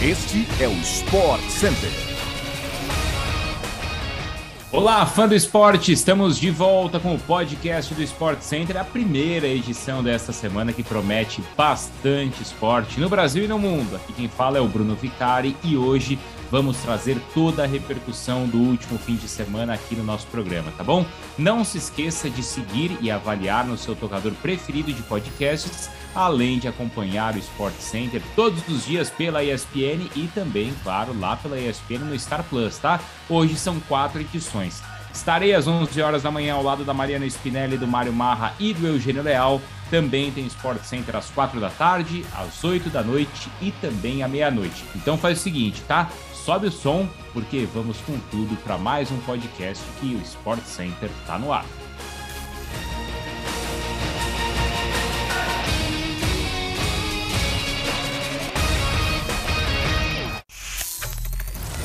Este é o Sport Center. Olá, fã do esporte! Estamos de volta com o podcast do Sport Center, a primeira edição desta semana que promete bastante esporte no Brasil e no mundo. Aqui quem fala é o Bruno Vicari e hoje vamos trazer toda a repercussão do último fim de semana aqui no nosso programa, tá bom? Não se esqueça de seguir e avaliar no seu tocador preferido de podcasts além de acompanhar o Sport Center todos os dias pela ESPN e também, claro, lá pela ESPN no Star Plus, tá? Hoje são quatro edições. Estarei às 11 horas da manhã ao lado da Mariana Spinelli, do Mário Marra e do Eugênio Leal. Também tem Sport Center às 4 da tarde, às 8 da noite e também à meia-noite. Então faz o seguinte, tá? Sobe o som, porque vamos com tudo para mais um podcast que o Sport Center tá no ar.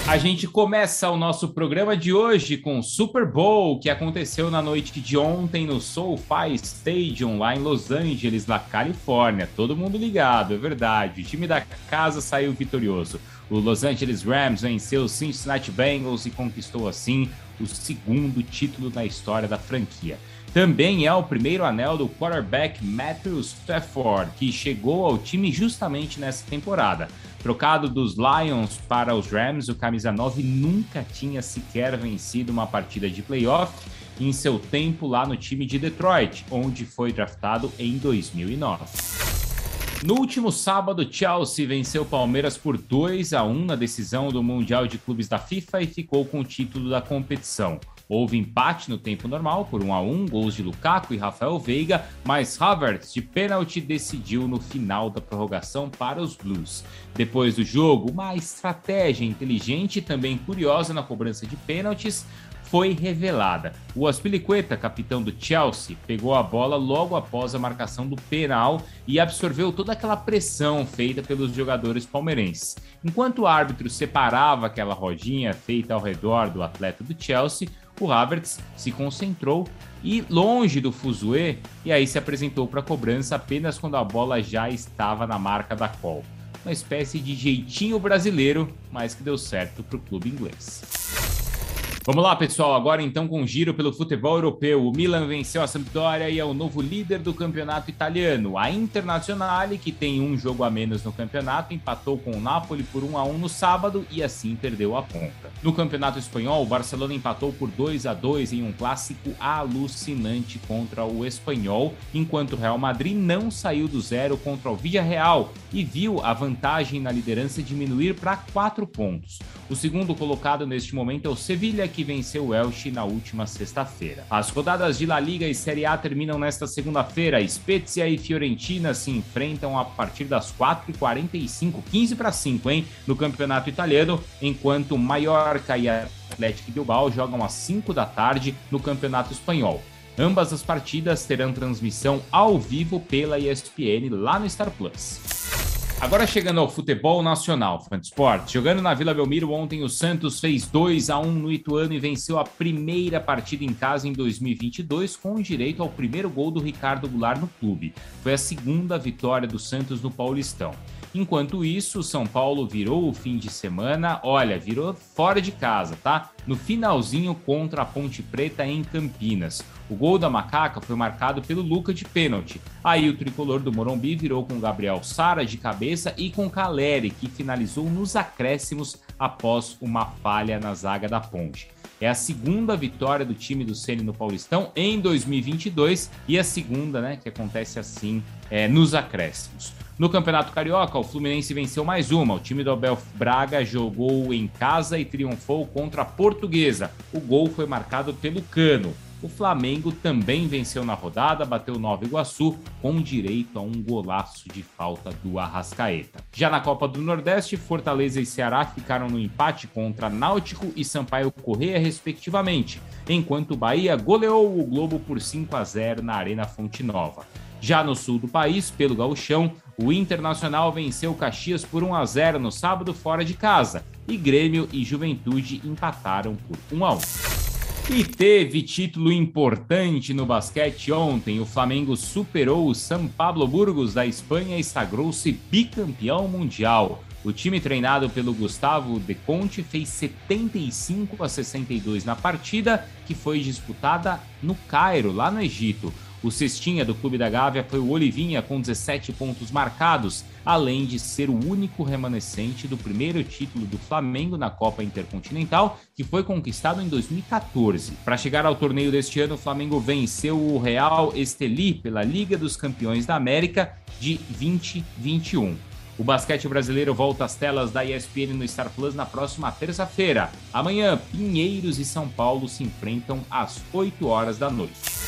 A gente começa o nosso programa de hoje com o Super Bowl, que aconteceu na noite de ontem no SoFi Stadium, lá em Los Angeles, na Califórnia. Todo mundo ligado, é verdade. O time da casa saiu vitorioso. O Los Angeles Rams venceu o Cincinnati Bengals e conquistou assim o segundo título na história da franquia. Também é o primeiro anel do quarterback Matthew Stafford, que chegou ao time justamente nessa temporada. Trocado dos Lions para os Rams, o camisa 9 nunca tinha sequer vencido uma partida de playoff em seu tempo lá no time de Detroit, onde foi draftado em 2009. No último sábado, Chelsea venceu Palmeiras por 2 a 1 na decisão do Mundial de Clubes da FIFA e ficou com o título da competição. Houve empate no tempo normal por 1 a 1, gols de Lukaku e Rafael Veiga, mas Havertz de pênalti decidiu no final da prorrogação para os Blues. Depois do jogo, uma estratégia inteligente e também curiosa na cobrança de pênaltis foi revelada. O Aspilicueta, capitão do Chelsea, pegou a bola logo após a marcação do penal e absorveu toda aquela pressão feita pelos jogadores palmeirenses. Enquanto o árbitro separava aquela rodinha feita ao redor do atleta do Chelsea, o Havertz se concentrou e longe do fuzuê e aí se apresentou para a cobrança apenas quando a bola já estava na marca da call. Uma espécie de jeitinho brasileiro, mas que deu certo para o clube inglês. Vamos lá, pessoal. Agora então com um giro pelo futebol europeu. O Milan venceu a Sampdoria e é o novo líder do campeonato italiano. A Internazionale, que tem um jogo a menos no campeonato, empatou com o Napoli por 1 a 1 no sábado e assim perdeu a ponta. No campeonato espanhol, o Barcelona empatou por 2 a 2 em um clássico alucinante contra o Espanhol, enquanto o Real Madrid não saiu do zero contra o Villarreal e viu a vantagem na liderança diminuir para 4 pontos. O segundo colocado neste momento é o Sevilla, que venceu o Elche na última sexta-feira. As rodadas de La Liga e Série A terminam nesta segunda-feira. Spezia e Fiorentina se enfrentam a partir das 4h45, 15 para 5, hein, no campeonato italiano, enquanto Mallorca e Atlético Bilbao jogam às 5 da tarde no campeonato espanhol. Ambas as partidas terão transmissão ao vivo pela ESPN lá no Star Plus. Agora chegando ao futebol nacional, Fansport. Jogando na Vila Belmiro ontem, o Santos fez 2 a 1 no Ituano e venceu a primeira partida em casa em 2022 com direito ao primeiro gol do Ricardo Goulart no clube. Foi a segunda vitória do Santos no Paulistão. Enquanto isso, o São Paulo virou o fim de semana, olha, virou fora de casa, tá? No finalzinho contra a Ponte Preta em Campinas. O gol da Macaca foi marcado pelo Luca de pênalti. Aí o tricolor do Morumbi virou com Gabriel Sara de cabeça e com Caleri, que finalizou nos acréscimos após uma falha na zaga da Ponte. É a segunda vitória do time do Ceni no Paulistão em 2022 e a segunda, né, que acontece assim é, nos acréscimos. No Campeonato Carioca, o Fluminense venceu mais uma. O time do Abel Braga jogou em casa e triunfou contra a Portuguesa. O gol foi marcado pelo Cano. O Flamengo também venceu na rodada, bateu Nova Iguaçu com direito a um golaço de falta do Arrascaeta. Já na Copa do Nordeste, Fortaleza e Ceará ficaram no empate contra Náutico e Sampaio Correia, respectivamente, enquanto o Bahia goleou o Globo por 5 a 0 na Arena Fonte Nova. Já no sul do país, pelo gauchão, o Internacional venceu Caxias por 1 a 0 no sábado fora de casa e Grêmio e Juventude empataram por 1 a 1. E teve título importante no basquete ontem. O Flamengo superou o São Pablo Burgos da Espanha e sagrou-se bicampeão mundial. O time treinado pelo Gustavo De Conte fez 75 a 62 na partida que foi disputada no Cairo, lá no Egito. O cestinha do Clube da Gávea foi o Olivinha com 17 pontos marcados, além de ser o único remanescente do primeiro título do Flamengo na Copa Intercontinental, que foi conquistado em 2014. Para chegar ao torneio deste ano, o Flamengo venceu o Real Esteli pela Liga dos Campeões da América de 2021. O basquete brasileiro volta às telas da ESPN no Star Plus na próxima terça-feira. Amanhã, Pinheiros e São Paulo se enfrentam às 8 horas da noite.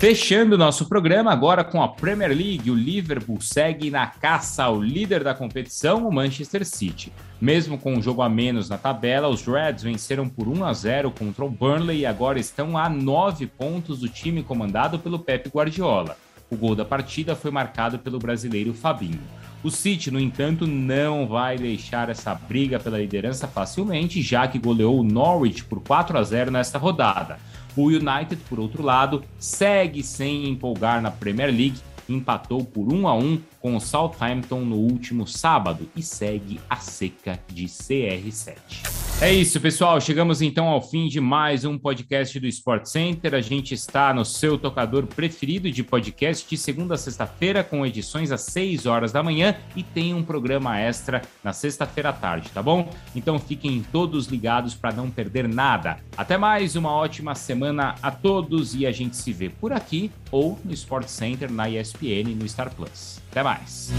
Fechando nosso programa agora com a Premier League, o Liverpool segue na caça ao líder da competição, o Manchester City. Mesmo com um jogo a menos na tabela, os Reds venceram por 1 a 0 contra o Burnley e agora estão a 9 pontos do time comandado pelo Pep Guardiola. O gol da partida foi marcado pelo brasileiro Fabinho. O City, no entanto, não vai deixar essa briga pela liderança facilmente, já que goleou o Norwich por 4 a 0 nesta rodada. O United, por outro lado, segue sem empolgar na Premier League, empatou por 1 a 1 com o Southampton no último sábado e segue a seca de CR7. É isso, pessoal. Chegamos então ao fim de mais um podcast do Sport Center. A gente está no seu tocador preferido de podcast de segunda a sexta-feira, com edições às 6 horas da manhã e tem um programa extra na sexta-feira à tarde, tá bom? Então fiquem todos ligados para não perder nada. Até mais, uma ótima semana a todos e a gente se vê por aqui ou no Sport Center, na ESPN, no Star Plus. Até mais.